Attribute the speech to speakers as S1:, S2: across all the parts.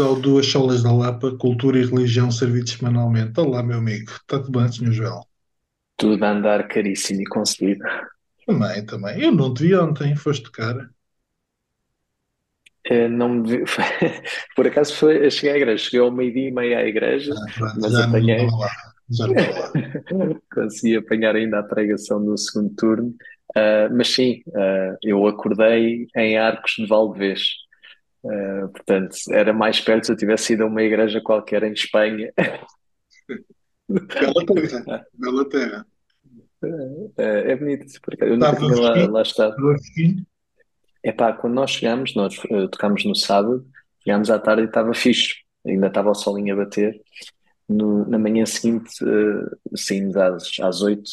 S1: Ao Duas Solas da Lapa, Cultura e Religião servidos semanalmente. Olá, meu amigo. Está tudo bem, Sr. Joel?
S2: Tudo a andar caríssimo e conseguido.
S1: Também, também. Eu não te vi ontem, foste cara.
S2: Eh, não me vi- Por acaso foi... cheguei à igreja, cheguei ao meio-dia e meia à igreja,
S1: Ah, pronto,
S2: mas
S1: já não
S2: apanhei,
S1: estava lá. Já não lá.
S2: consegui apanhar ainda a pregação do segundo turno. Ah, mas sim, ah, eu acordei em Arcos de Valdevez. Ah, portanto, era mais perto se eu tivesse ido a uma igreja qualquer em Espanha.
S1: Bela terra, bela terra.
S2: Ah, é bonito, por acaso. Eu nunca tinha lá, lá estado.
S1: fresquinho.
S2: Epá, quando nós chegámos, nós eh, tocámos no sábado, chegámos à tarde e estava fixe, ainda estava o solinho a bater. No- na manhã seguinte, eh, saímos às, às 8,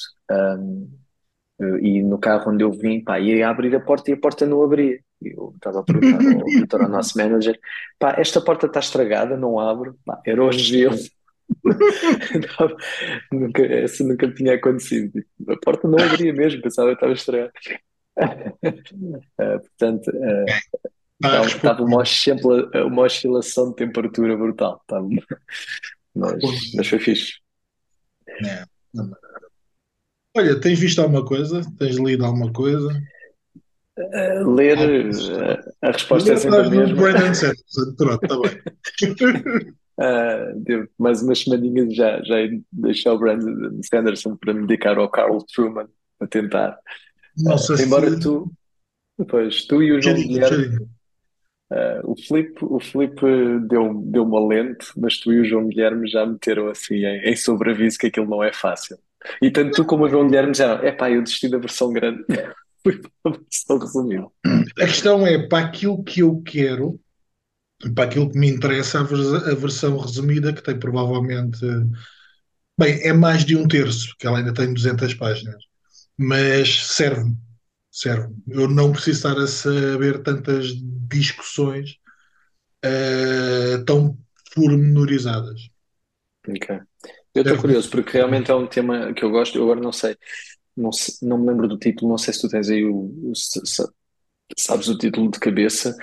S2: e no carro onde eu vim, pá, ia abrir a porta e a porta não abria. Eu estava a perguntar ao Vitor, ao nosso manager, pá, esta porta está estragada, não abre. Pá, era o gelo. Nunca, essa nunca tinha acontecido. A porta não abria mesmo, pensava que estava estragada. Eh, portanto, eh,
S1: a
S2: Estava, uma, oscila- uma oscilação de temperatura brutal. Estava, mas, mas foi fixe.
S1: É. Olha, tens visto alguma coisa? Tens lido alguma coisa?
S2: Eh, ler, eh, a resposta é
S1: Ler
S2: sempre a mesma.
S1: Brandon Sanderson, pronto, está bem.
S2: Ah, devo mais umas semaninhas já, já deixar o Brandon Sanderson para me dedicar ao Carl Truman a tentar.
S1: Não
S2: Ah,
S1: sei se.
S2: embora tu, pois, tu e o João Guilherme, ah, o Filipe, o Filipe deu, deu uma lente, mas tu e o João Guilherme já meteram assim em, em sobreaviso que aquilo não é fácil. E tanto tu como o João Guilherme já, epá, eu desisti da versão grande. Fui para a versão resumida.
S1: A questão é, para aquilo que eu quero, para aquilo que me interessa, a, vers- a versão resumida, que tem provavelmente. Bem, é mais de um terço, porque ela ainda tem 200 páginas. Mas serve-me, serve-me. Eu não preciso estar a saber tantas discussões eh, tão pormenorizadas.
S2: Ok. Eu estou
S1: Serve-me.
S2: curioso, porque realmente é um tema que eu gosto. Eu agora não sei, não, se- não me lembro do título, não sei se tu tens aí o, o- se- sabes o título de cabeça,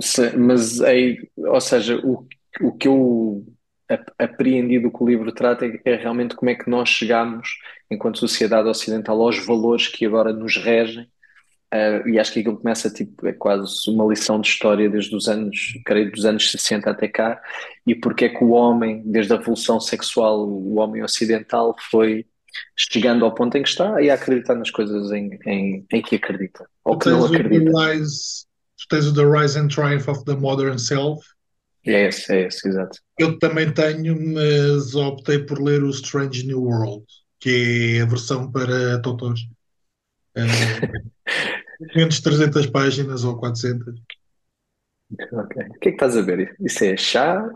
S2: Se- mas aí, ou seja, o, o que eu ap- apreendi do que o livro trata é, é realmente como é que nós chegamos, enquanto sociedade ocidental, aos valores que agora nos regem. Ah, e acho que aquilo começa tipo, é quase uma lição de história desde os anos, creio, dos anos 60 até cá, e porque é que o homem, desde a evolução sexual, o homem ocidental foi chegando ao ponto em que está e a acreditar nas coisas em, em, em que acredita,
S1: Tu
S2: ou que não acredita.
S1: Tu tens o The Rise and Triumph of the Modern Self.
S2: É esse, é esse, exato.
S1: Eu também tenho, mas optei por ler o Strange New World, que é a versão para doutores. Menos de 300 páginas ou 400.
S2: Ok. O que é que estás a ver? Isso é chá,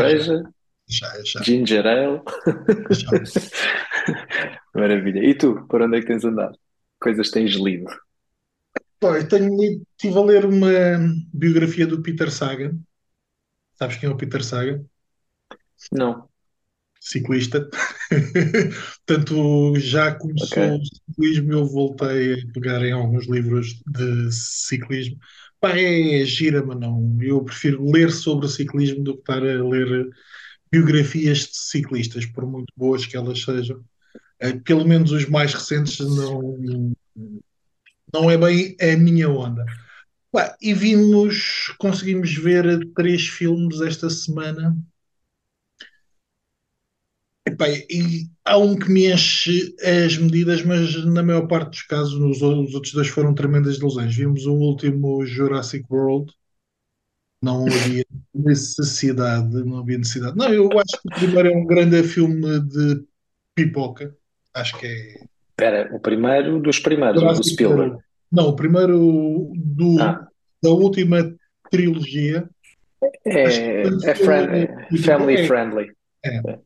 S1: É
S2: cerveja,
S1: já, é já.
S2: ginger ale?
S1: é já.
S2: Maravilha. E tu, por onde é que tens andado? Coisas tens lido?
S1: Pô, eu tenho lido, estive a ler uma biografia do Peter Sagan. Sabes quem é o Peter Sagan?
S2: Não.
S1: Ciclista. Portanto, já começou o ciclismo, eu voltei a pegar em alguns livros de ciclismo. Pá, é gira, mas não. Eu prefiro ler sobre o ciclismo do que estar a ler biografias de ciclistas, por muito boas que elas sejam. Eh, Pelo menos os mais recentes não, não é bem a minha onda. Pá, e vimos, conseguimos ver três filmes esta semana. Epá, e há um que me enche as medidas, mas na maior parte dos casos, os, os outros dois foram tremendas ilusões. Vimos o último Jurassic World, não havia necessidade, não havia necessidade. Não, eu acho que o primeiro é um grande filme de pipoca. Acho que é
S2: Espera, o primeiro dos primeiros, o do
S1: Jurassic
S2: Spielberg.
S1: World. Não, o primeiro do,
S2: Ah,
S1: da última trilogia.
S2: É, é, friend- é family friendly.
S1: é.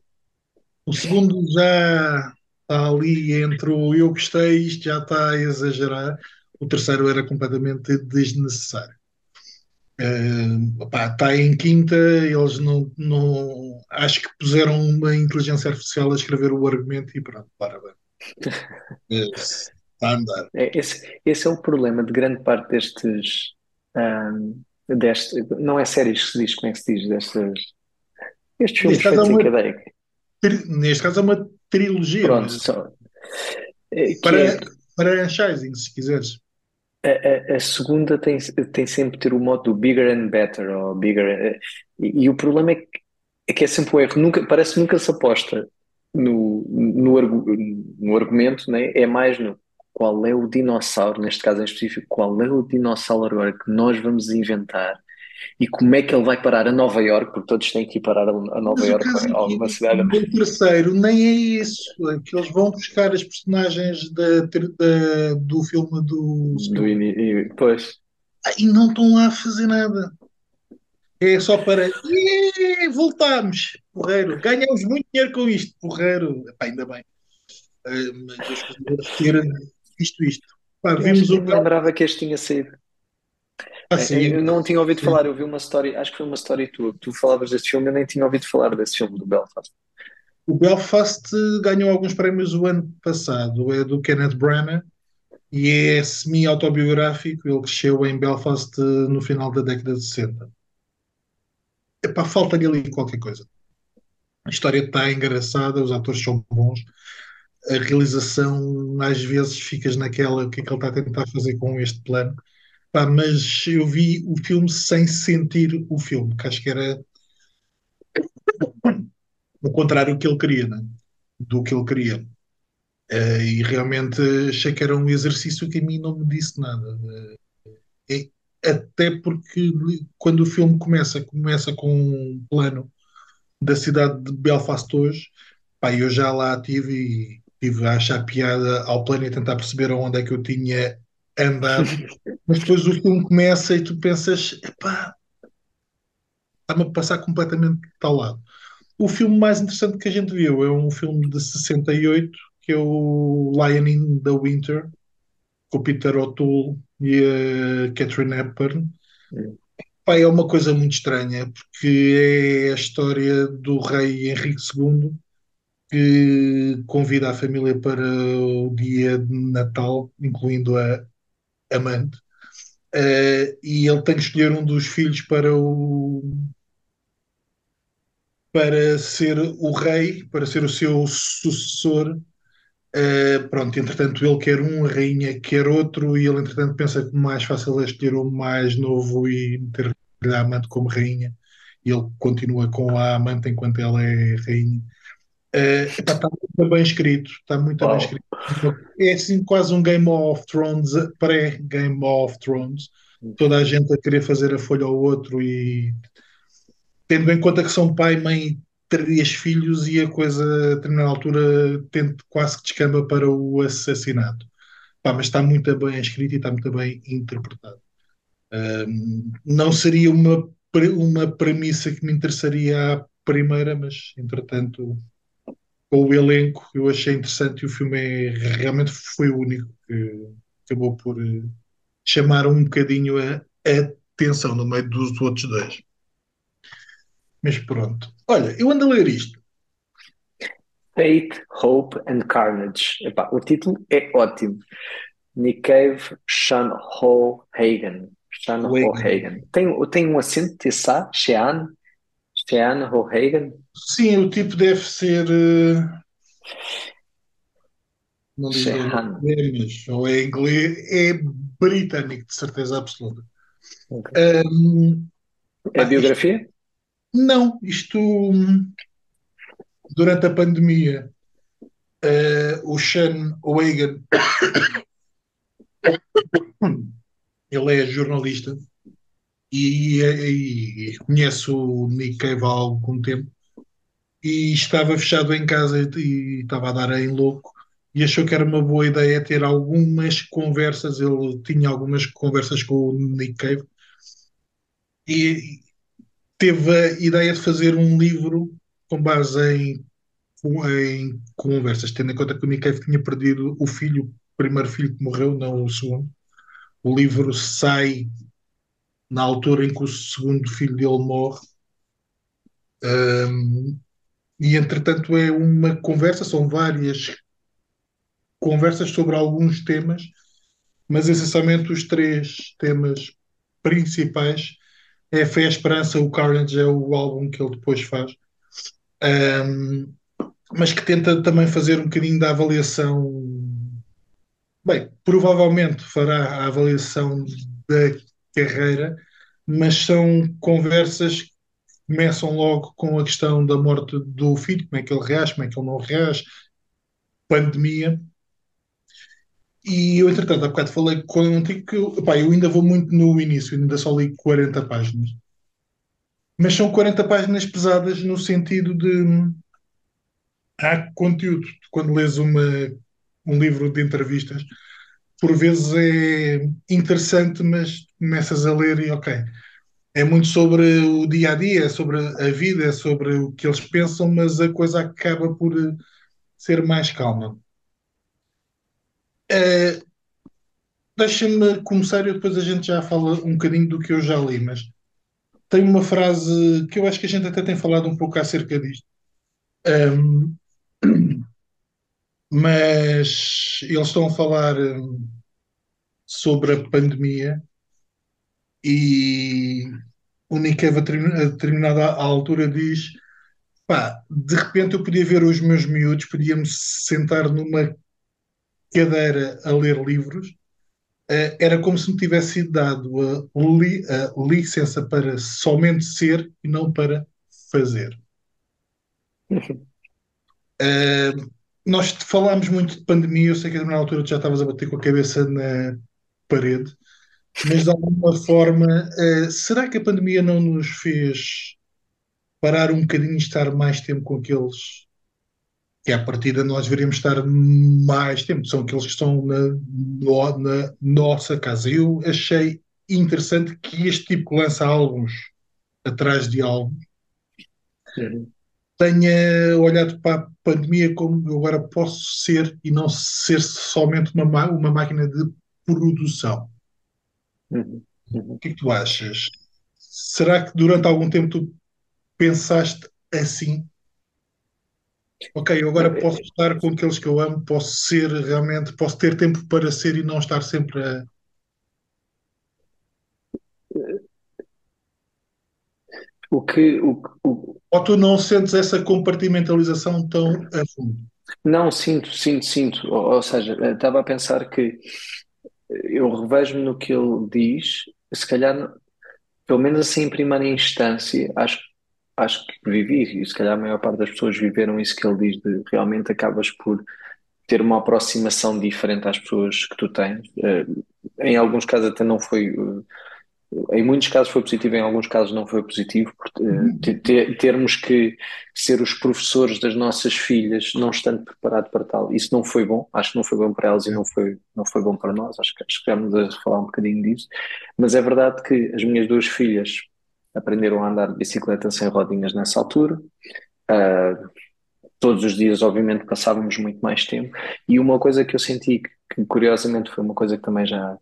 S1: O segundo já está ali entre o eu gostei, isto já está a exagerar. O terceiro era completamente desnecessário. Eh, pá, está em quinta, eles não, não. Acho que puseram uma inteligência artificial a escrever o argumento e pronto, para bem. Eh, Está a andar.
S2: É, esse, esse é o problema de grande parte destes, ahm, deste, não é séries que se diz, como é que se diz, destas, estes filmes feitos em cadeia.
S1: Neste caso é uma trilogia,
S2: Pronto,
S1: mas
S2: só, que
S1: para,
S2: é
S1: para franchising, se quiseres.
S2: a, a, a segunda tem, tem sempre ter o modo do bigger and better, ou bigger, eh, e, e o problema é que, é que é sempre o erro, nunca, parece que nunca se aposta no, no, no argumento, né? É mais no qual é o dinossauro, neste caso em específico, qual é o dinossauro agora que nós vamos inventar e como é que ele vai parar a Nova Iorque, porque todos têm que ir parar a a Nova
S1: o caso
S2: ou
S1: aqui
S2: alguma cidade
S1: do terceiro nem é isso, é que eles vão buscar as personagens da, da- do filme do
S2: do e, pois,
S1: Ah, e não estão lá a fazer nada. É só para "Ih, voltámos, porreiro, ganhamos muito dinheiro com isto, porreiro. Epá, ainda bem. Ah, mas de ter visto isto. Pá, vimos o
S2: lembrava que este tinha saído.
S1: Ah, sim,
S2: Eu não tinha ouvido falar, eu vi uma história, acho que foi uma história tua, tu falavas deste filme, eu nem tinha ouvido falar desse filme do Belfast.
S1: O Belfast ganhou alguns prémios o ano passado. É do Kenneth Branagh e é semi-autobiográfico. Ele cresceu em Belfast eh, no final da década de 60. Epá, falta-lhe ali qualquer coisa. A história está engraçada, os atores são bons. A realização, às vezes, ficas naquela, o que é que ele está a tentar fazer com este plano. Pá, mas eu vi o filme sem sentir o filme, que acho que era o contrário do que ele queria, né? do que ele queria. Eh, e realmente achei que era um exercício que a mim não me disse nada. Eh, é- até porque quando o filme começa, começa com um plano da cidade de Belfast hoje, pá, eu já lá tive e tive a achar piada ao plano e tentar perceber aonde é que eu tinha andado, mas depois o filme começa e tu pensas, epá, está-me a passar completamente de tal lado. O filme mais interessante que a gente viu é um filme de 68, que é o Lion in the Winter, com o Peter O'Toole e a Catherine Hepburn. Pá, é uma coisa muito estranha, porque é a história do rei Henrique II que convida a família para o dia de Natal, incluindo a amante, Eh, e ele tem que escolher um dos filhos para o para ser o rei, para ser o seu sucessor. Uh, pronto, entretanto, ele quer um, a rainha quer outro, e ele, entretanto, pensa que mais fácil é escolher o mais novo e meter-lhe a amante como rainha. E ele continua com a amante enquanto ela é rainha. Uh, está muito bem escrito, está muito bem
S2: Uau.
S1: escrito. É assim quase um Game of Thrones, pré-Game of Thrones. Toda a gente a querer fazer a folha ao outro e tendo em conta que são pai, mãe e três filhos e a coisa, a determinada altura, tende quase que descamba para o assassinato. Pá, mas está muito bem escrito e está muito bem interpretado. Um, não seria uma, uma premissa que me interessaria à primeira, mas entretanto, com o elenco, eu achei interessante e o filme é, realmente foi o único que acabou por eh, chamar um bocadinho a atenção no meio dos outros dois. Mas pronto. Olha, eu ando a ler isto.
S2: Fate, Hope and Carnage. Epá, o título é ótimo. Nick Cave, Sean Ho Hagen. Sean Ho
S1: Hagen.
S2: Tem, tem um acento de Sa, Sean, Sean Ho Hagen.
S1: Sim, o tipo deve ser. eh, Não mas ou é inglês, é britânico, de certeza absoluta.
S2: Ok.
S1: Um,
S2: É
S1: pá,
S2: biografia?
S1: Não, isto durante a pandemia, eh, o Sean O'Hagan, ele é jornalista e, e- e conhece o Nick Cave há algum tempo e estava fechado em casa e, e estava a dar em louco e achou que era uma boa ideia ter algumas conversas, ele tinha algumas conversas com o Nick Cave e teve a ideia de fazer um livro com base em em conversas, tendo em conta que o Nick Cave tinha perdido o filho, o primeiro filho que morreu, não o segundo. O livro sai na altura em que o segundo filho dele morre. Um, e entretanto é uma conversa, são várias conversas sobre alguns temas, mas essencialmente os três temas principais é Fé e Esperança, o Carnage é o álbum que ele depois faz. Um, mas que tenta também fazer um bocadinho da avaliação. Bem, provavelmente fará a avaliação da carreira, mas são conversas que começam logo com a questão da morte do filho, como é que ele reage, como é que ele não reage, pandemia. E eu, entretanto, há bocado falei contigo que eu, eu ainda vou muito no início, ainda só li 40 páginas. Mas são 40 páginas pesadas no sentido de há conteúdo. Quando lês uma, um livro de entrevistas, por vezes é interessante, mas começas a ler e ok. É muito sobre o dia a dia, é sobre a vida, é sobre o que eles pensam, mas a coisa acaba por ser mais calma. Uh, Deixa-me começar e depois a gente já fala um bocadinho do que eu já li, mas tem uma frase que eu acho que a gente até tem falado um pouco acerca disto. Um, mas eles estão a falar sobre a pandemia e o Nikeva a determinada altura diz pá, de repente eu podia ver os meus miúdos, podia-me sentar numa cadeira a ler livros, uh, era como se me tivesse sido dado a, li, a licença para somente ser e não para fazer. Uh, nós falámos muito de pandemia, eu sei que na altura tu já estavas a bater com a cabeça na parede, mas de alguma forma, uh, será que a pandemia não nos fez parar um bocadinho e estar mais tempo com aqueles que à partida nós deveríamos estar mais tempo, são aqueles que estão na, no, na nossa casa. Eu achei interessante que este tipo que lança álbuns atrás de álbuns uhum. tenha olhado para a pandemia como eu agora posso ser e não ser somente uma, uma máquina de produção. Uhum. Uhum. O que é que tu achas? Será que durante algum tempo tu pensaste assim Ok, eu agora posso estar com aqueles que eu amo, posso ser realmente, posso ter tempo para ser e não estar sempre a.
S2: O que. O, o...
S1: Ou tu não sentes essa compartimentalização tão a fundo?
S2: Não, sinto, sinto, sinto. Ou, ou seja, estava a pensar que eu revejo-me no que ele diz, se calhar, pelo menos assim em primeira instância, acho acho que vivi, e se calhar a maior parte das pessoas viveram isso que ele diz, de realmente acabas por ter uma aproximação diferente às pessoas que tu tens. Uh, em alguns casos até não foi, uh, em muitos casos foi positivo, em alguns casos não foi positivo, porque, uh, ter, termos que ser os professores das nossas filhas não estando preparado para tal, isso não foi bom, acho que não foi bom para elas e não foi, não foi bom para nós, acho que, acho que vamos a falar um bocadinho disso, mas é verdade que as minhas duas filhas aprenderam a andar de bicicleta sem rodinhas nessa altura. Uh, todos os dias, obviamente, passávamos muito mais tempo. E uma coisa que eu senti que, que, curiosamente, foi uma coisa que também já,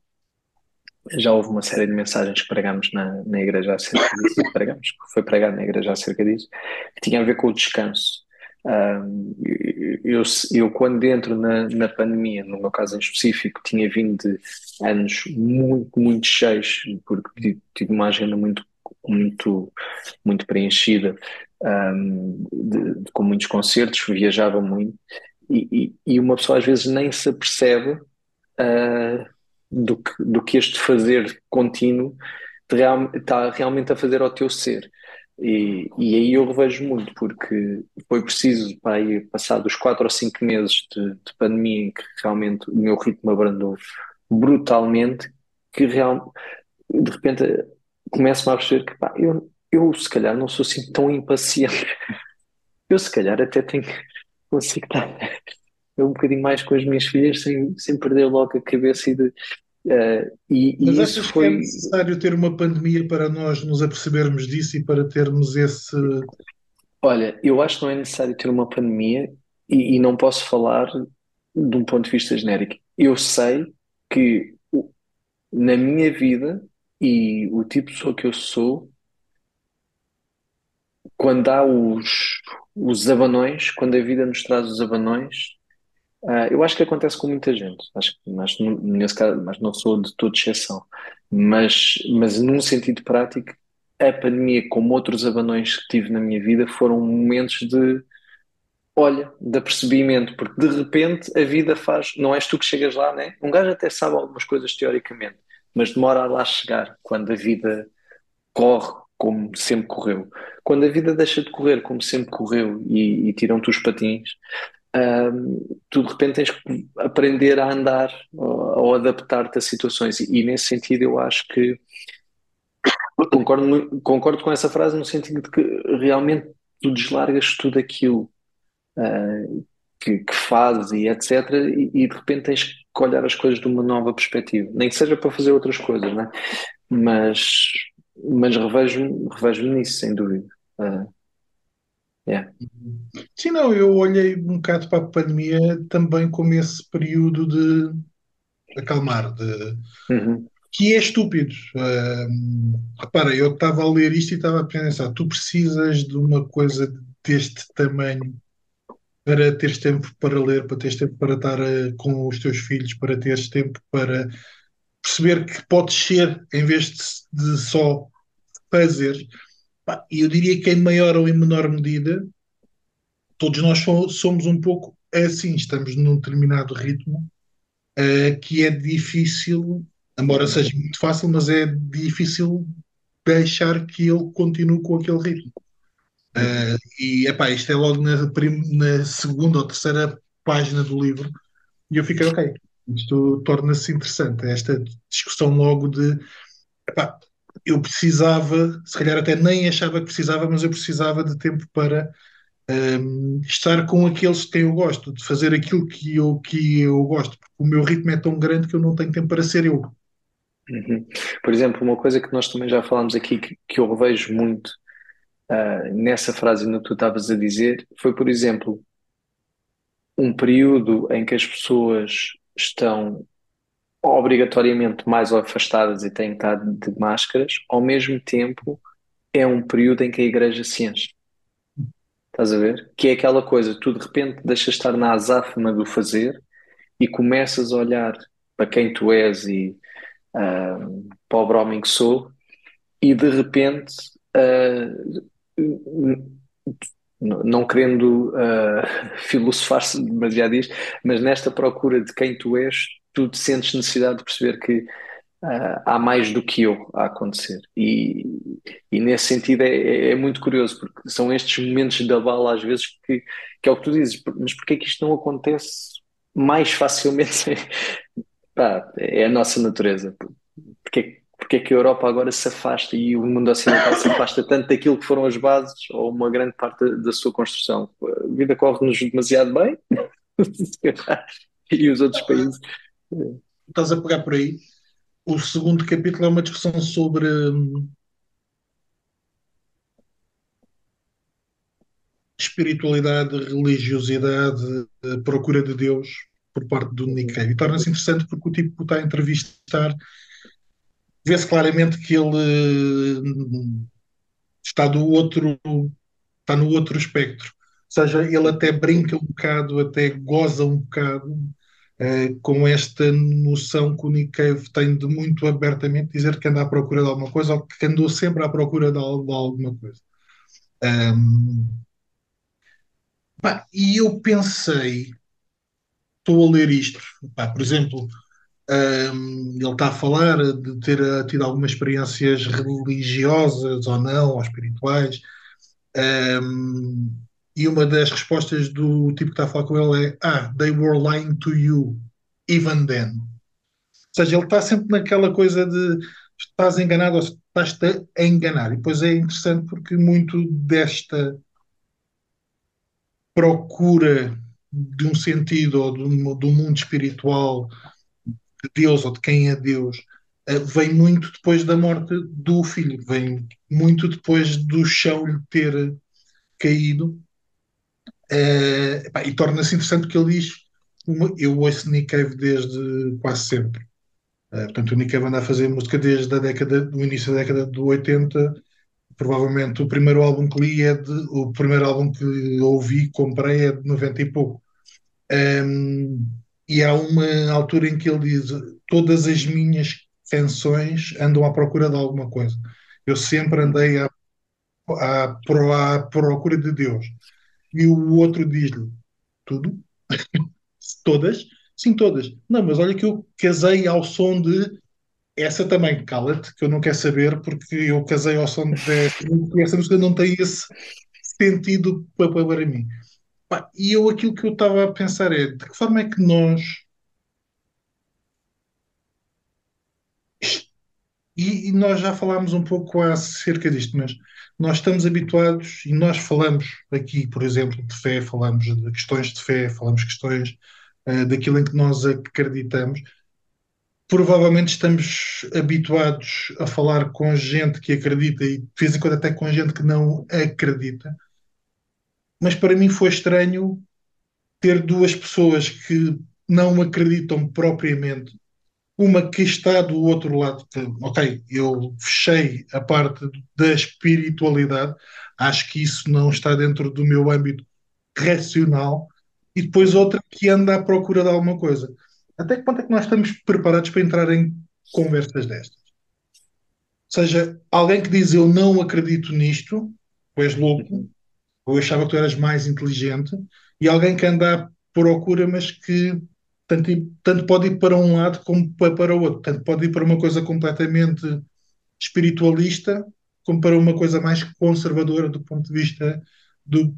S2: já houve uma série de mensagens que pregámos na, na igreja acerca disso, pregamos, foi pregado na igreja acerca disso, que tinha a ver com o descanso. Um, eu, eu, quando entro na, na pandemia, no meu caso em específico, tinha vindo de anos muito, muito cheios, porque tive uma agenda muito muito, muito preenchida, um, de, de, com muitos concertos, viajava muito, e, e, e, uma pessoa às vezes nem se apercebe uh, do, que, do que este fazer contínuo está realmente a fazer ao teu ser. E, e aí eu revejo muito, porque foi preciso, para aí, passar dos quatro ou cinco meses de, de pandemia em que realmente o meu ritmo abrandou brutalmente, que real, de repente começo-me a perceber que pá, eu, eu se calhar não sou assim tão impaciente. Eu se calhar até tenho consigo estar um bocadinho mais com as minhas filhas sem, sem perder logo a cabeça e de, uh, e,
S1: Mas
S2: e
S1: foi... que é necessário ter uma pandemia para nós nos apercebermos disso e para termos esse.
S2: Olha, eu acho que não é necessário ter uma pandemia e, e não posso falar de um ponto de vista genérico. Eu sei que na minha vida e o tipo de pessoa que eu sou, quando há os, os abanões, quando a vida nos traz os abanões, uh, eu acho que acontece com muita gente. Acho mas, nesse caso, mas não sou de toda exceção. Mas, mas num sentido prático, a pandemia, como outros abanões que tive na minha vida, foram momentos de, olha, de apercebimento, porque de repente a vida faz, não és tu que chegas lá, né? Um gajo até sabe algumas coisas teoricamente, mas demora a lá chegar quando a vida corre como sempre correu. Quando a vida deixa de correr como sempre correu e, e tiram-te os patins, hum, tu de repente tens que aprender a andar ou, ou adaptar-te a situações. E, e nesse sentido eu acho que Concordo, concordo com essa frase no sentido de que realmente tu deslargas tudo aquilo uh, que, que fazes e etc. E, e, de repente tens que olhar as coisas de uma nova perspectiva. Nem que seja para fazer outras coisas, né? mas, mas revejo-me revejo nisso, sem dúvida. Uh, yeah.
S1: Sim, não, eu olhei um bocado para a pandemia também como esse período de acalmar, de,
S2: uhum
S1: que é estúpido. repara, eu estava a ler isto e estava a pensar: tu precisas de uma coisa deste tamanho para teres tempo para ler, para teres tempo para estar uh, com os teus filhos, para teres tempo para perceber que podes ser em vez de, de só fazer. E eu diria que em maior ou em menor medida, todos nós somos um pouco assim, estamos num determinado ritmo uh, que é difícil embora seja muito fácil, mas é difícil deixar que ele continue com aquele ritmo. Uh, e epá, isto é logo na, na, segunda ou terceira página do livro, e eu fiquei, ok, isto torna-se interessante. Esta discussão logo de epá, eu precisava, se calhar até nem achava que precisava, mas eu precisava de tempo para um, estar com aqueles de quem eu gosto, de fazer aquilo que eu, que eu gosto, porque o meu ritmo é tão grande que eu não tenho tempo para ser eu.
S2: Uhum. Por exemplo, uma coisa que nós também já falámos aqui, que, que eu revejo muito uh, nessa frase que tu estavas a dizer, foi, por exemplo, um período em que as pessoas estão obrigatoriamente mais afastadas e têm que estar de máscaras, ao mesmo tempo é um período em que a igreja se enche. Estás a ver? Que é aquela coisa, tu de repente deixas estar na azáfama do fazer e começas a olhar para quem tu és e uh, pobre homem que sou, e de repente, uh, não querendo uh, filosofar-se demasiado mas nesta procura de quem tu és, tu te sentes necessidade de perceber que uh, há mais do que eu a acontecer. E, e nesse sentido é, é, muito curioso, porque são estes momentos da bala às vezes que, que é o que tu dizes, mas porquê é que isto não acontece mais facilmente Pá, é a nossa natureza. Porque, porque é que a Europa agora se afasta e o mundo ocidental se afasta tanto daquilo que foram as bases ou uma grande parte da sua construção? A vida corre-nos demasiado bem e os outros países.
S1: Estás a pegar por aí. O segundo capítulo é uma discussão sobre hum, espiritualidade, religiosidade, procura de Deus por parte do Nick Cave. E torna-se interessante porque o tipo está a entrevistar, vê-se claramente que ele hum, está do outro, está no outro espectro. Ou seja, ele até brinca um bocado, até goza um bocado uh, com esta noção que o Cave tem de muito abertamente dizer que anda à procura de alguma coisa ou que andou sempre à procura de, de alguma coisa. Um, e eu pensei estou a ler isto. Pá, por exemplo, um, ele está a falar de ter tido algumas experiências religiosas ou não, ou espirituais. Um, e uma das respostas do tipo que está a falar com ele é: Ah, they were lying to you, even then. Ou seja, ele está sempre naquela coisa de estás enganado ou estás-te a enganar. E depois é interessante porque muito desta procura de um sentido ou do, do mundo espiritual de Deus ou de quem é Deus uh, vem muito depois da morte do filho, vem muito depois do chão lhe ter caído. Uh, epá, e torna-se interessante porque ele diz: uma, Eu ouço Nick Cave desde quase sempre. Uh, portanto, o Nick Cave anda a fazer música desde a década, do início da década de 80 provavelmente o primeiro álbum que li é de, o primeiro álbum que ouvi, comprei é de 90 e pouco. Um, e há uma altura em que ele diz: Todas as minhas canções andam à procura de alguma coisa. Eu sempre andei à, à, à procura de Deus. E o outro diz-lhe: Tudo? Todas? Sim, todas. Não, mas olha que eu casei ao som de essa também, cala-te, que eu não quero saber, porque eu casei ao som música e essa música não tem esse sentido para, para mim. E eu aquilo que eu estava a pensar é de que forma é que nós E, e nós já falámos um pouco acerca disto, mas nós estamos habituados e nós falamos aqui, por exemplo, de fé, falamos de questões de fé, falamos questões eh, daquilo em que nós acreditamos. Provavelmente estamos habituados a falar com gente que acredita e de vez em quando até com gente que não acredita. Mas para mim foi estranho ter duas pessoas que não acreditam propriamente uma que está do outro lado. ok, eu fechei a parte da espiritualidade, acho que isso não está dentro do meu âmbito racional, e depois outra que anda à procura de alguma coisa. Até que ponto é que nós estamos preparados para entrar em conversas destas? Ou seja, alguém que diz eu não acredito nisto, tu és louco, ou eu achava que tu eras mais inteligente, e alguém que anda à procura, mas que tanto, tanto pode ir para um lado como pa- para o outro. Tanto pode ir para uma coisa completamente espiritualista, como para uma coisa mais conservadora do ponto de vista do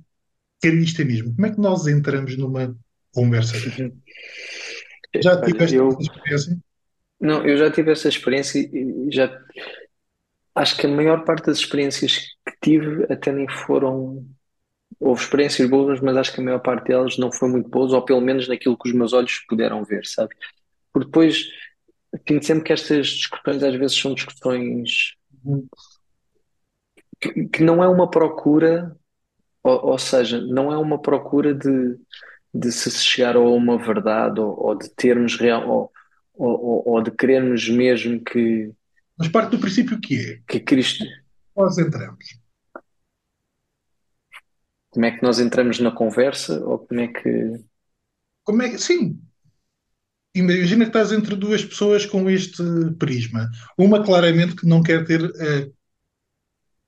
S1: cristianismo. Como é que nós entramos numa conversa Já tiveste essa
S2: eu
S1: experiência?
S2: não, eu já tive essa experiência e já acho que a maior parte das experiências que tive até nem foram. Houve experiências boas, mas acho que a maior parte delas não foi muito boas, ou pelo menos naquilo que os meus olhos puderam ver, sabe? Porque depois sinto sempre que estas discussões às vezes são discussões que, que não é uma procura, ou, ou seja, não é uma procura de, de se chegar a uma verdade ou, ou de termos real, ou, ou, ou ou de querermos mesmo que,
S1: Mas parte do princípio que é,
S2: que Cristo.
S1: nós entramos.
S2: Como é que nós entramos na conversa ou como é que.
S1: Como é que, sim, imagina que estás entre duas pessoas com este prisma. Uma claramente que não quer ter eh,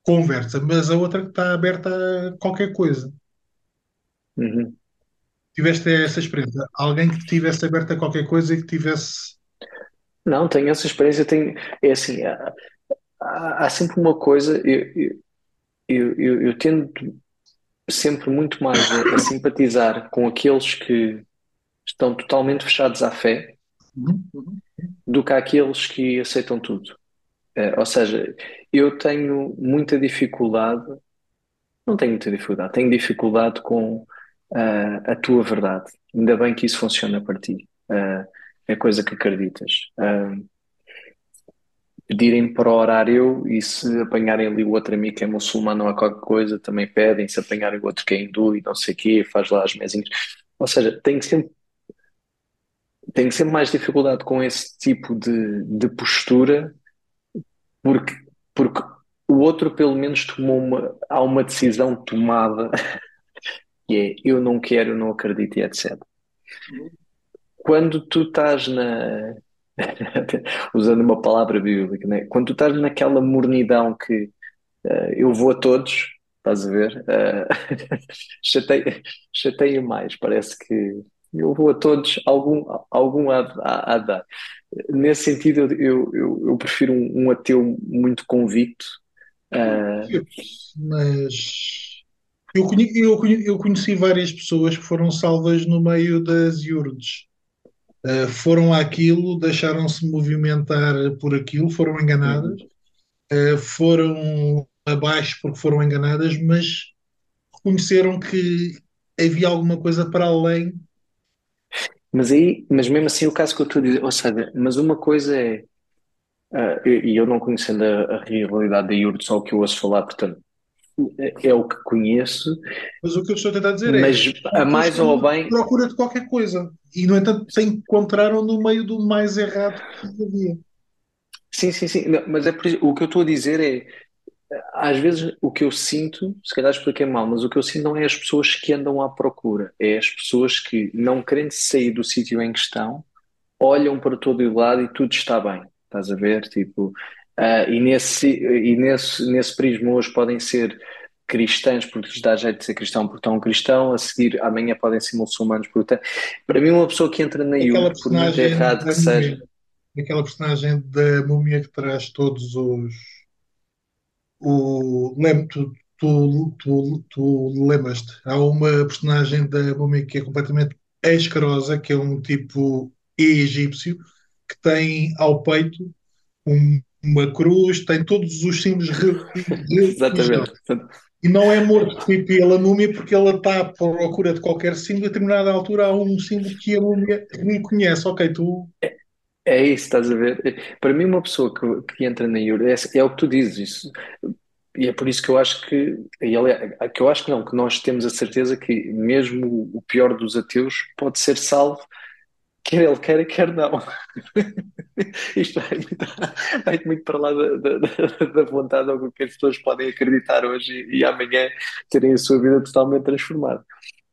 S1: conversa, mas a outra que está aberta a qualquer coisa.
S2: Uhum.
S1: Tiveste essa experiência? Alguém que tivesse aberto a qualquer coisa e que tivesse.
S2: Não, tenho essa experiência, tenho, é assim, há, há- há sempre uma coisa, eu, eu, eu, eu- eu tendo sempre muito mais a, a simpatizar com aqueles que estão totalmente fechados à fé do que aqueles que aceitam tudo. Eh, ou seja, eu tenho muita dificuldade, não tenho muita dificuldade, tenho dificuldade com ah, a tua verdade. Ainda bem que isso funciona para ti. Ah, é coisa que acreditas. Ah, pedirem para orar eu e se apanharem ali o outro amigo que é muçulmano ou qualquer coisa, também pedem, se apanharem o outro que é hindu e não sei o quê, faz lá as mesinhas. Ou seja, tenho sempre, tenho sempre mais dificuldade com esse tipo de, de postura porque, porque o outro pelo menos tomou uma, há uma decisão tomada que é eu não quero, eu não acredito e etc. Quando tu estás na, usando uma palavra bíblica, né? Quando tu estás naquela mornidão que eh, eu vou a todos, estás a ver? Uh, chateia, chateia mais, parece que eu vou a todos, algum, algum há, há de dar. Nesse sentido, eu, eu, eu prefiro um, um ateu muito convicto. Uh,
S1: Mas eu, conhe- eu, eu conheci várias pessoas que foram salvas no meio das iurdes. Uh, foram àquilo, deixaram-se movimentar por aquilo, foram enganadas, uh, foram abaixo porque foram enganadas, mas reconheceram que havia alguma coisa para além.
S2: Mas aí, mas mesmo assim, o caso que eu estou a dizer, ou seja, mas uma coisa é, uh, e eu não conhecendo a, a realidade da IURD, só o que eu ouço falar, portanto, é, é o que conheço,
S1: Mas o que eu estou a tentar dizer é,
S2: mas a mais ou bem,
S1: procura de qualquer coisa e, no entanto, se encontraram no meio do mais errado que havia.
S2: sim, sim, sim, não, mas é por o que eu estou a dizer é, às vezes o que eu sinto, se calhar expliquei mal, mas o que eu sinto não é as pessoas que andam à procura, é as pessoas que, não querendo sair do sítio em questão, olham para todo o lado e tudo está bem. Estás a ver? Tipo, Uh, e nesse, e nesse, nesse prisma hoje podem ser cristãos porque lhes dá jeito de ser cristão porque estão cristão, a seguir amanhã podem ser muçulmanos porque para mim uma pessoa que entra na IUD, por muito errado que seja
S1: aquela personagem da múmia que traz todos os o lembro tu, tu, tu, tu lembras-te? Há uma personagem da múmia que é completamente escarosa que é um tipo egípcio que tem ao peito um, uma cruz, tem todos os símbolos
S2: Exatamente
S1: e não é morto pela múmia porque ela está à procura de qualquer símbolo, a determinada altura há um símbolo que a múmia reconhece. Ok, tu.
S2: É, é isso, estás a ver? Para mim, uma pessoa que, que entra na Euro, é, é, o que tu dizes, isso. E é por isso que eu acho que, é, que eu acho que não, que nós temos a certeza que mesmo o pior dos ateus pode ser salvo, quer ele queira, quer não. Isto vai muito, vai muito para lá da, da, da vontade ou que as pessoas podem acreditar hoje e, e amanhã terem a sua vida totalmente transformada.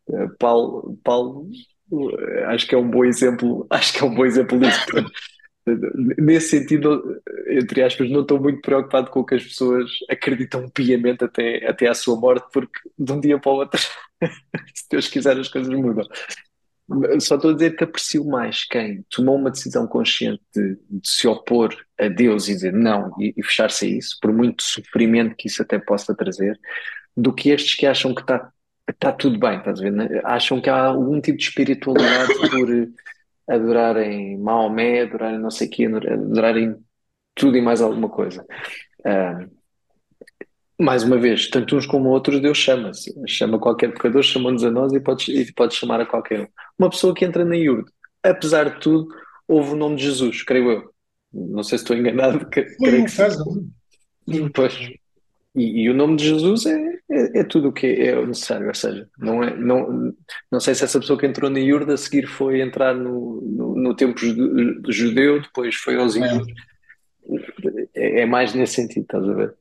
S2: Uh, Paulo, Paulo, uh, acho que é um bom exemplo, acho que é um bom exemplo disso. Nesse sentido, entre aspas, não estou muito preocupado com o que as pessoas acreditam piamente até, até à sua morte, porque de um dia para o outro, se Deus quiser, as coisas mudam. Só estou a dizer que aprecio mais quem tomou uma decisão consciente de, de se opor a Deus e dizer não e, e fechar-se a isso, por muito sofrimento que isso até possa trazer, do que estes que acham que está tá tudo bem, estás a ver? Né? Acham que há algum tipo de espiritualidade por adorarem Maomé, adorarem não sei o quê, adorarem tudo e mais alguma coisa. Uh, mais uma vez, tanto uns como outros, Deus chama-se. Chama qualquer pecador, chama-nos a nós e pode, e pode chamar a qualquer um. Uma pessoa que entra na IURD, apesar de tudo, houve o nome de Jesus, creio eu. Não sei se estou enganado. Que, creio que sim. Pois. E, e, o nome de Jesus é, é, é, tudo o que é necessário, ou seja, não, é, não, não sei se essa pessoa que entrou na IURD a seguir foi entrar no, no, no tempo judeu, depois foi aos índios. É. é mais nesse sentido, estás a ver?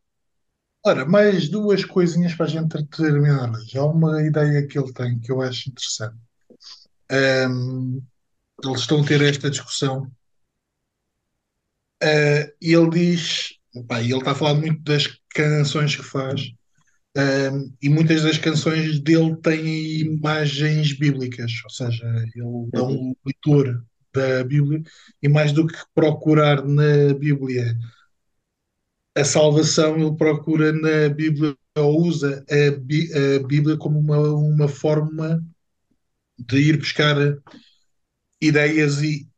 S1: Ora, mais duas coisinhas para a gente terminar hoje. Há uma ideia que ele tem que eu acho interessante. Um, eles estão a ter esta discussão uh, e ele diz, pá, ele está a falar muito das canções que faz um, e muitas das canções dele têm imagens bíblicas, ou seja, ele é um leitor da Bíblia e mais do que procurar na Bíblia a salvação ele procura na Bíblia, ou usa a, Bí a Bíblia como uma, uma forma de ir buscar ideias e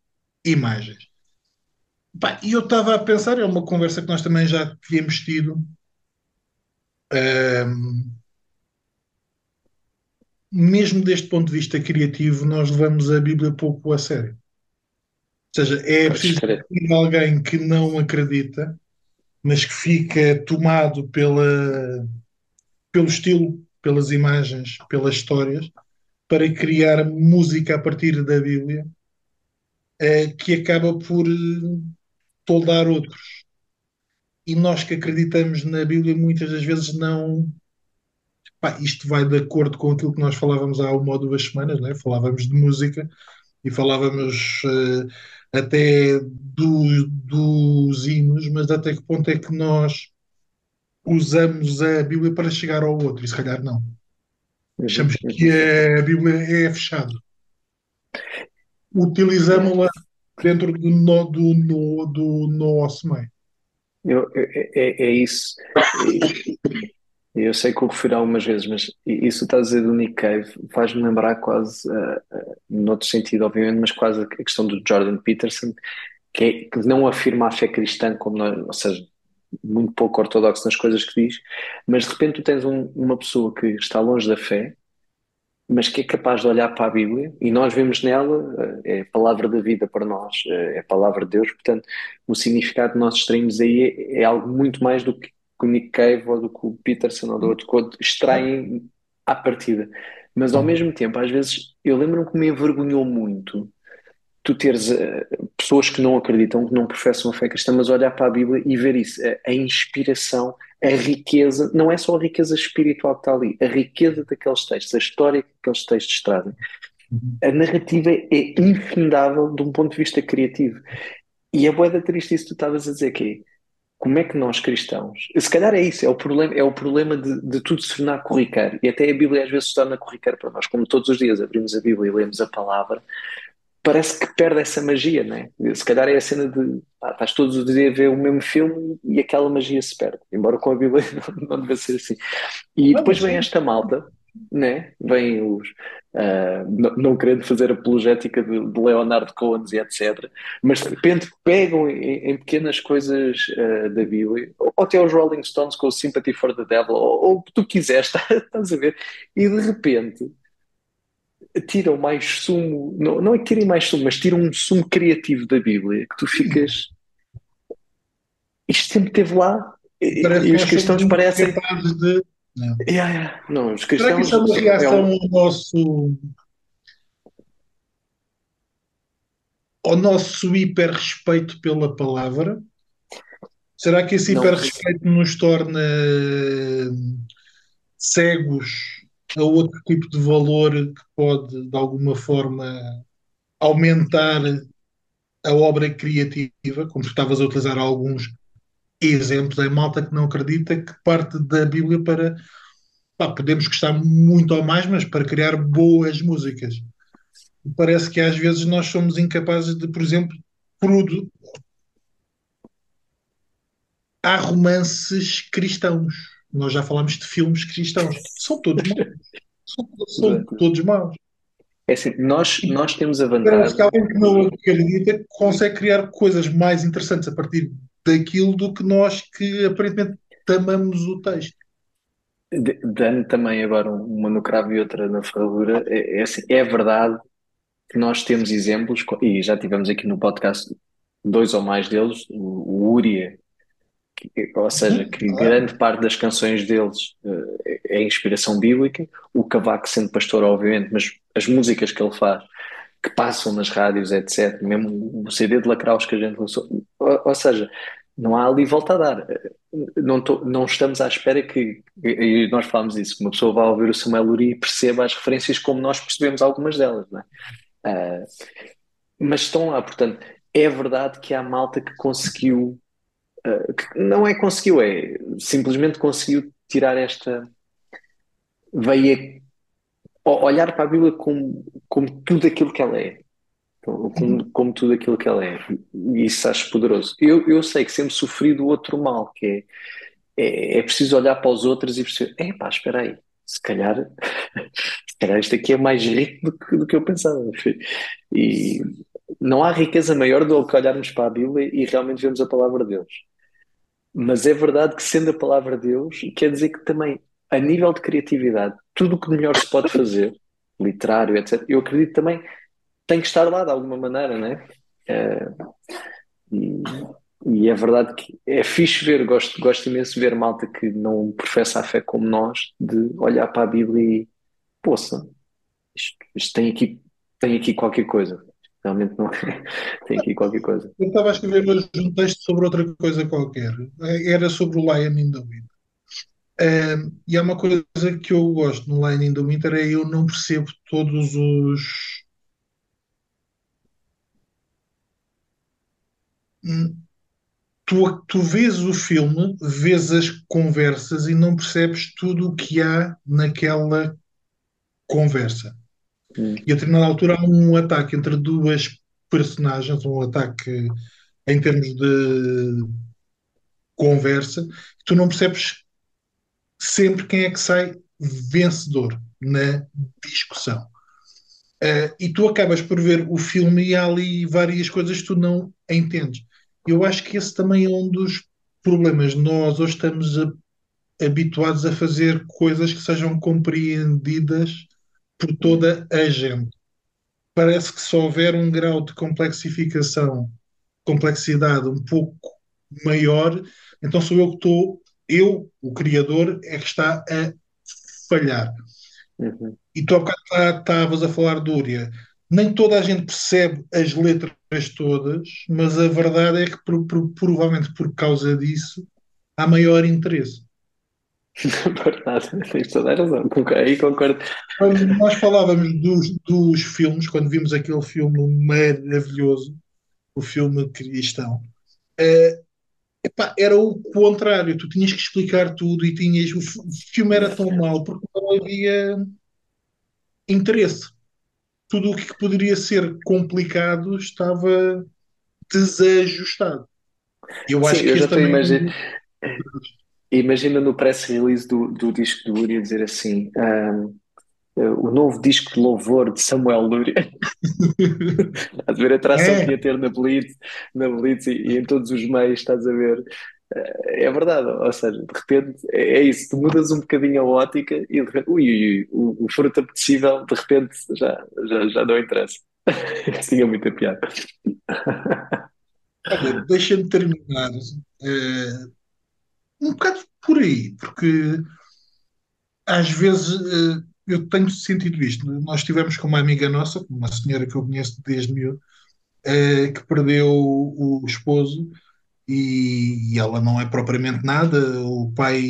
S1: imagens. e eu estava a pensar, é uma conversa que nós também já tínhamos tido. Um, mesmo deste ponto de vista criativo, nós levamos a Bíblia pouco a sério. Ou seja, é preciso ter alguém que não acredita mas que fica tomado pela, pelo estilo, pelas imagens, pelas histórias, para criar música a partir da Bíblia, é, que acaba por eh, toldar outros. E nós que acreditamos na Bíblia muitas das vezes não. Pá, isto vai de acordo com aquilo que nós falávamos há uma ou duas semanas, né? falávamos de música e falávamos uh, até do, dos hinos, mas até que ponto é que nós usamos a Bíblia para chegar ao outro? E se calhar não. Achamos que a Bíblia é fechada. Utilizamos-la dentro do, no, do, no, do nosso meio.
S2: Eu, é, é, é isso. Eu sei que o refiro algumas vezes, mas isso está a dizer do Nick Cave faz-me lembrar quase, uh, uh, noutro sentido, obviamente, mas quase a questão do Jordan Peterson, que, é, que não afirma a fé cristã, como nós, ou seja, muito pouco ortodoxo nas coisas que diz, mas de repente tu tens um, uma pessoa que está longe da fé, mas que é capaz de olhar para a Bíblia e nós vemos nela, é a palavra da vida para nós, é a palavra de Deus, portanto, o significado que nós extraímos aí é, é algo muito mais do que que o Nick Cave ou do que o Peterson ou do outro code extraem à partida. Mas ao uhum. mesmo tempo, às vezes, eu lembro-me que me envergonhou muito tu teres uh, pessoas que não acreditam, que não professam a fé cristã, mas olhar para a Bíblia e ver isso, a, a, inspiração, a riqueza, não é só a riqueza espiritual que está ali, a riqueza daqueles textos, a história que aqueles textos trazem. A narrativa é infindável de um ponto de vista criativo. E a boeda triste isso que tu estavas a dizer que é, como é que nós cristãos, se calhar é isso, é o problema, é o problema de, de tudo se tornar corriqueiro, e até a Bíblia às vezes se torna corriqueiro para nós, como todos os dias abrimos a Bíblia e lemos a palavra, parece que perde essa magia, né? Se calhar é a cena de ah, estás todos os dias a ver o mesmo filme e aquela magia se perde, embora com a Bíblia não, não deve ser assim. E depois vem esta malta né? Vêm os. Uh, não, não, querendo fazer apologética de, de Leonardo Cohen e etc., mas de repente pegam em, em pequenas coisas uh, da Bíblia, ou até os Rolling Stones com o Sympathy for the Devil, ou, o que tu quiseres, estás a ver? E de repente tiram mais sumo, não, não é que tirem mais sumo, mas tiram um sumo criativo da Bíblia que tu ficas. Isto sempre esteve lá.
S1: Parece e os cristãos parecem. De
S2: não. Yeah, yeah. Não, os
S1: Será que isso é uma reação é um... ao nosso ao nosso hiper respeito pela palavra? Será que esse hiper respeito nos torna cegos a outro tipo de valor que pode, de alguma forma, aumentar a obra criativa, como tu estavas a utilizar alguns exemplos, é malta que não acredita que parte da Bíblia para pá, podemos gostar muito ou mais, mas para criar boas músicas. Parece que às vezes nós somos incapazes de, por exemplo, produzir. Há romances cristãos. Nós já falamos de filmes cristãos. São todos maus. São, são todos maus.
S2: É assim, nós, nós temos a vantagem. Parece
S1: que alguém que não acredita consegue criar coisas mais interessantes a partir daquilo do que nós que aparentemente tamamos o texto.
S2: Dando também agora uma no cravo e outra na ferradura, é, é, assim, é verdade que nós temos exemplos, e já tivemos aqui no podcast dois ou mais deles, o, o Uria, que, ou seja, que grande parte das canções deles uh, é inspiração bíblica, o Cavaco sendo pastor, obviamente, mas as músicas que ele faz, que passam nas rádios, etc., mesmo o CD de Lacraus que a gente lançou, ou, ou seja, não há ali volta a dar. Não, tô, não estamos à espera que, e nós falamos isso, que uma pessoa vá ouvir o Samuel Uri e perceba as referências como nós percebemos algumas delas, não é? Uh, mas estão lá, portanto, é verdade que há malta que conseguiu, uh, que não é conseguiu, é simplesmente conseguiu tirar esta veia, olhar para a Bíblia como, como tudo aquilo que ela é como, como, tudo aquilo que ela é. E isso acho poderoso. Eu, eu sei que sempre sofri do outro mal, que é, é, é preciso olhar para os outros e perceber, é pá, espera aí, se calhar, se calhar isto aqui é mais rico do que, do que eu pensava. E não há riqueza maior do que olharmos para a Bíblia e realmente vermos a palavra de Deus. Mas é verdade que sendo a palavra de Deus, quer dizer que também, a nível de criatividade, tudo o que melhor se pode fazer, literário, etc., eu acredito também tem que estar lá de alguma maneira, né? É, e, e, é verdade que é fixe ver, gosto, gosto imenso de ver malta que não professa a fé como nós, de olhar para a Bíblia e, poça, isto, isto tem, aqui, tem aqui qualquer coisa. Realmente não é. tem aqui qualquer coisa.
S1: Eu estava a escrever hoje um texto sobre outra coisa qualquer. Era sobre o Lion in the Wind. Um, e há uma coisa que eu gosto no in the Winter é eu não percebo todos os tu, tu vês o filme, vês as conversas e não percebes tudo o que há naquela conversa. Hum. E a determinada altura há um ataque entre duas personagens, um ataque em termos de conversa, tu não percebes sempre quem é que sai vencedor na discussão. Uh, e tu acabas por ver o filme e há ali várias coisas que tu não entendes. Eu acho que esse também é um dos problemas. Nós hoje estamos a, habituados a fazer coisas que sejam compreendidas por toda a gente. Parece que se houver um grau de complexificação, complexidade um pouco maior, então sou eu que estou, eu, o criador, é que está a falhar. Uhum. E tu há bocado estavas a falar de Úria nem toda a gente percebe as letras todas, mas a verdade é que por, por, provavelmente por causa disso há maior interesse.
S2: verdade, tens toda a razão, aí concordo.
S1: Nós falávamos dos, dos filmes, quando vimos aquele filme maravilhoso, o filme cristão, uh, epá, era o contrário, tu tinhas que explicar tudo e tinhas, o, filme era tão mau porque não havia interesse. Tudo o que poderia ser complicado estava desajustado. Eu
S2: Sim,
S1: acho
S2: eu
S1: que
S2: já estou a
S1: também é
S2: imaginar.
S1: um
S2: Imagina no press release do, do disco do Uri dizer assim: ahm, eh, o novo disco de louvor de Samuel Luria. Estás a ver a atração que
S1: É,
S2: ia ter na Blitz, na Blitz e, e em todos os meios, estás a ver? Eh, É verdade, ou seja, de repente é, é isso, tu mudas um bocadinho a ótica e de repente, ui, ui, ui, o, o fruto apetecível de repente já, já, já não interessa. Tinha muita piada.
S1: olha, deixa-me terminar eh, um bocado por aí, porque às vezes eh, eu tenho sentido isto. Nós estivemos com uma amiga nossa, uma senhora que eu conheço desde miúdo, eh, que perdeu o, o esposo e, e ela não é propriamente nada. O pai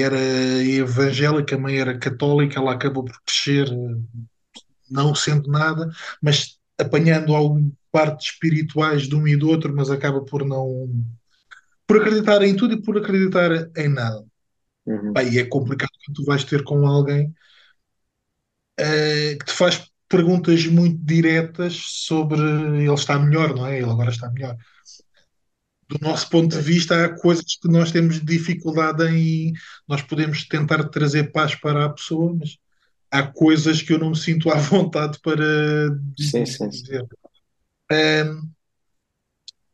S1: era evangélico, a mãe era católica, ela acabou por crescer eh, não sendo nada, mas apanhando algumas partes espirituais de um e do outro, mas acaba por não por acreditar em tudo e por acreditar em nada.
S2: Uhum.
S1: E é complicado quando tu vais ter com alguém eh, que te faz perguntas muito diretas sobre ele está melhor, não é? Ele agora está melhor. Do nosso ponto de
S2: Pois.
S1: vista, há coisas que nós temos dificuldade em. Nós podemos tentar trazer paz para a pessoa, mas há coisas que eu não me sinto à vontade para
S2: Sim, sim, sim.
S1: dizer. Ahm,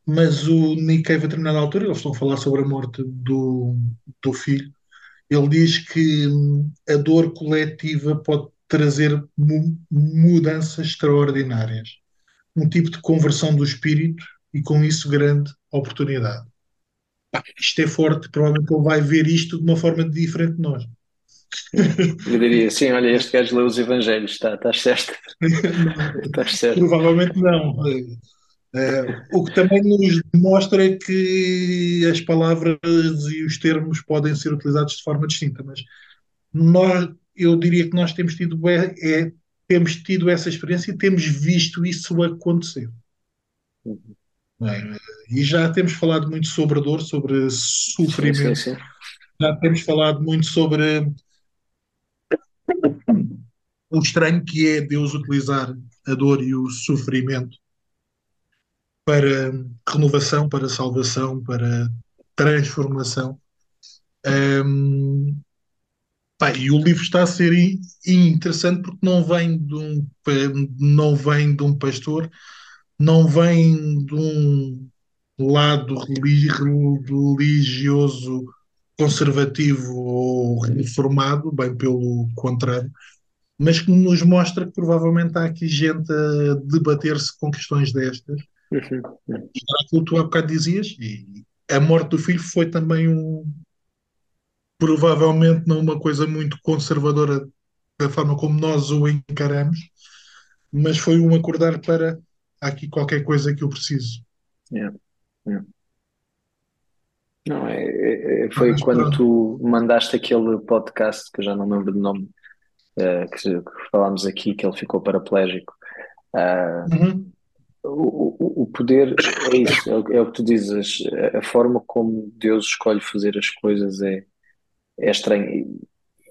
S1: mas o Nick Cave, a determinada altura, eles estão a falar sobre a morte do, do filho. Ele diz que hum, a dor coletiva pode trazer mu- mudanças extraordinárias, um tipo de conversão do espírito e com isso grande oportunidade. Isto é forte, provavelmente ele vai ver isto de uma forma diferente de nós.
S2: Eu diria, sim, olha, este gajo lê os Evangelhos, está, estás certo, estás certo.
S1: provavelmente não. Eh, o que também nos demonstra que as palavras e os termos podem ser utilizados de forma distinta, mas nós, eu diria que nós temos tido, é, é- temos tido essa experiência e temos visto isso acontecer.
S2: Uhum.
S1: é? E já temos falado muito sobre dor, sobre
S2: Sim, sim,
S1: sofrimento,
S2: sim.
S1: já temos falado muito sobre o estranho que é Deus utilizar a dor e o sofrimento para renovação, para salvação, para transformação. Hum, pá, e o livro está a ser in- interessante porque não vem de um, não vem de um pastor, não vem de um lado reli- religioso conservativo ou reformado, bem pelo contrário, mas que nos mostra que provavelmente há aqui gente a debater-se com questões destas.
S2: Uhum.
S1: E aquilo que tu há bocado dizias, e a morte do filho foi também um, provavelmente não uma coisa muito conservadora da forma como nós o encaramos, mas foi um acordar para há aqui qualquer coisa que eu preciso.
S2: Yeah, yeah. Não, é, é- é- foi
S1: Mas
S2: quando
S1: pronto,
S2: tu mandaste aquele podcast, que eu já não me lembro do nome, eh, que, que falámos aqui, que ele ficou paraplégico. Ah,
S1: Uhum.
S2: o, o, poder é isso, é, o é que tu dizes, a forma como Deus escolhe fazer as coisas é, é estranha,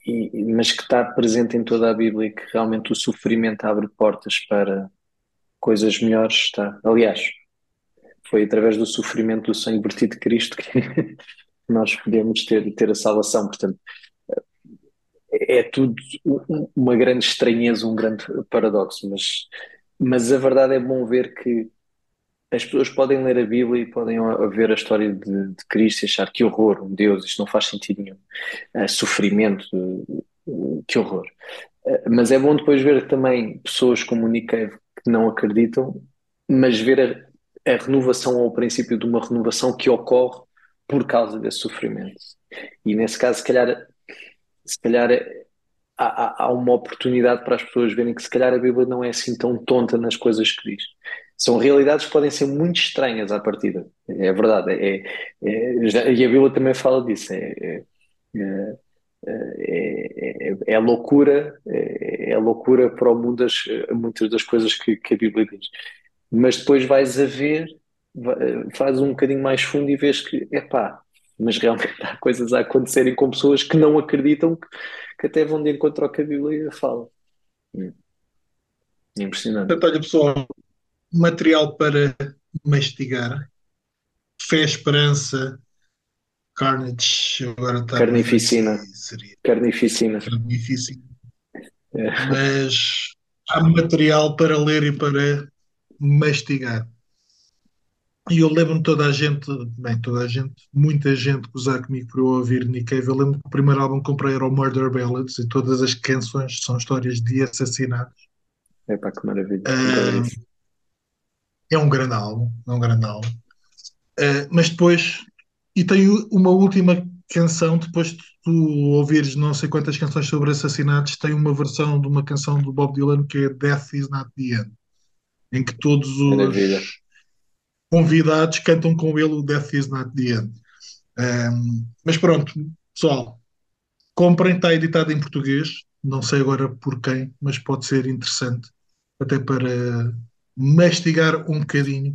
S2: e, mas que está presente em toda a Bíblia e que realmente o sofrimento abre portas para coisas melhores, está. Aliás, foi através do sofrimento do sangue vertido de Cristo que nós podemos ter, ter a salvação. Portanto, é é tudo um- uma grande estranheza, um grande paradoxo, mas, mas a verdade é bom ver que as pessoas podem ler a Bíblia e podem ver a história de, de Cristo e achar que horror, um Deus, isto não faz sentido nenhum. Eh, sofrimento, eh, que horror. Eh, Mas é bom depois ver também pessoas como o que não acreditam, mas ver a, a renovação ou o princípio de uma renovação que ocorre por causa desse sofrimento. E nesse caso, se calhar, se calhar há- há uma oportunidade para as pessoas verem que se calhar a Bíblia não é assim tão tonta nas coisas que diz. São realidades que podem ser muito estranhas à partida. É verdade. É, é- já- e a Bíblia também fala disso. É, é, é, é- é- é loucura, é, é loucura para o mundo as, muitas das coisas que, que a Bíblia diz. Mas depois vais a ver faz um bocadinho mais fundo e vês que, epá, mas realmente há coisas a acontecerem com pessoas que não acreditam que, que até vão de encontro ao que a Bíblia fala. Hum. Impressionante.
S1: Olha, pessoal, material para mastigar. Fé, esperança, Carnage, agora está
S2: Carnificina.
S1: Seria
S2: Carnificina.
S1: carnificina. É. Mas há material para ler e para mastigar. E eu lembro-me toda a gente, bem, toda a gente, muita gente gozar comigo por eu ouvir Nick Cave. Eu lembro que o primeiro álbum que comprei era o Murder Ballads e todas as canções são histórias de assassinatos.
S2: É pá, que maravilha.
S1: É um grande álbum, é um grande álbum. Uh, mas depois, e tem uma última canção, depois de tu ouvires não sei quantas canções sobre assassinatos, tem uma versão de uma canção do Bob Dylan que é Death is Not the End, em que todos os convidados cantam com ele o Death is Not the End. Um, mas pronto, pessoal, comprem, está editado em português, não sei agora por quem, mas pode ser interessante até para mastigar um bocadinho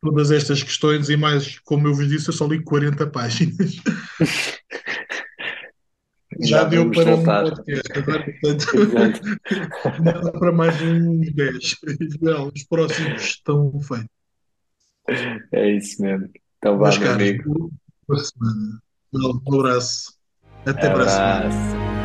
S1: todas estas questões e mais, como eu vos disse, eu só li 40 páginas. Já, Já deu para voltar. um podcast, agora, portanto, dá para mais uns 10. Os próximos estão feitos.
S2: É isso mesmo. Então vá, meu amigo.
S1: Boa semana. Um abraço. Até para a semana.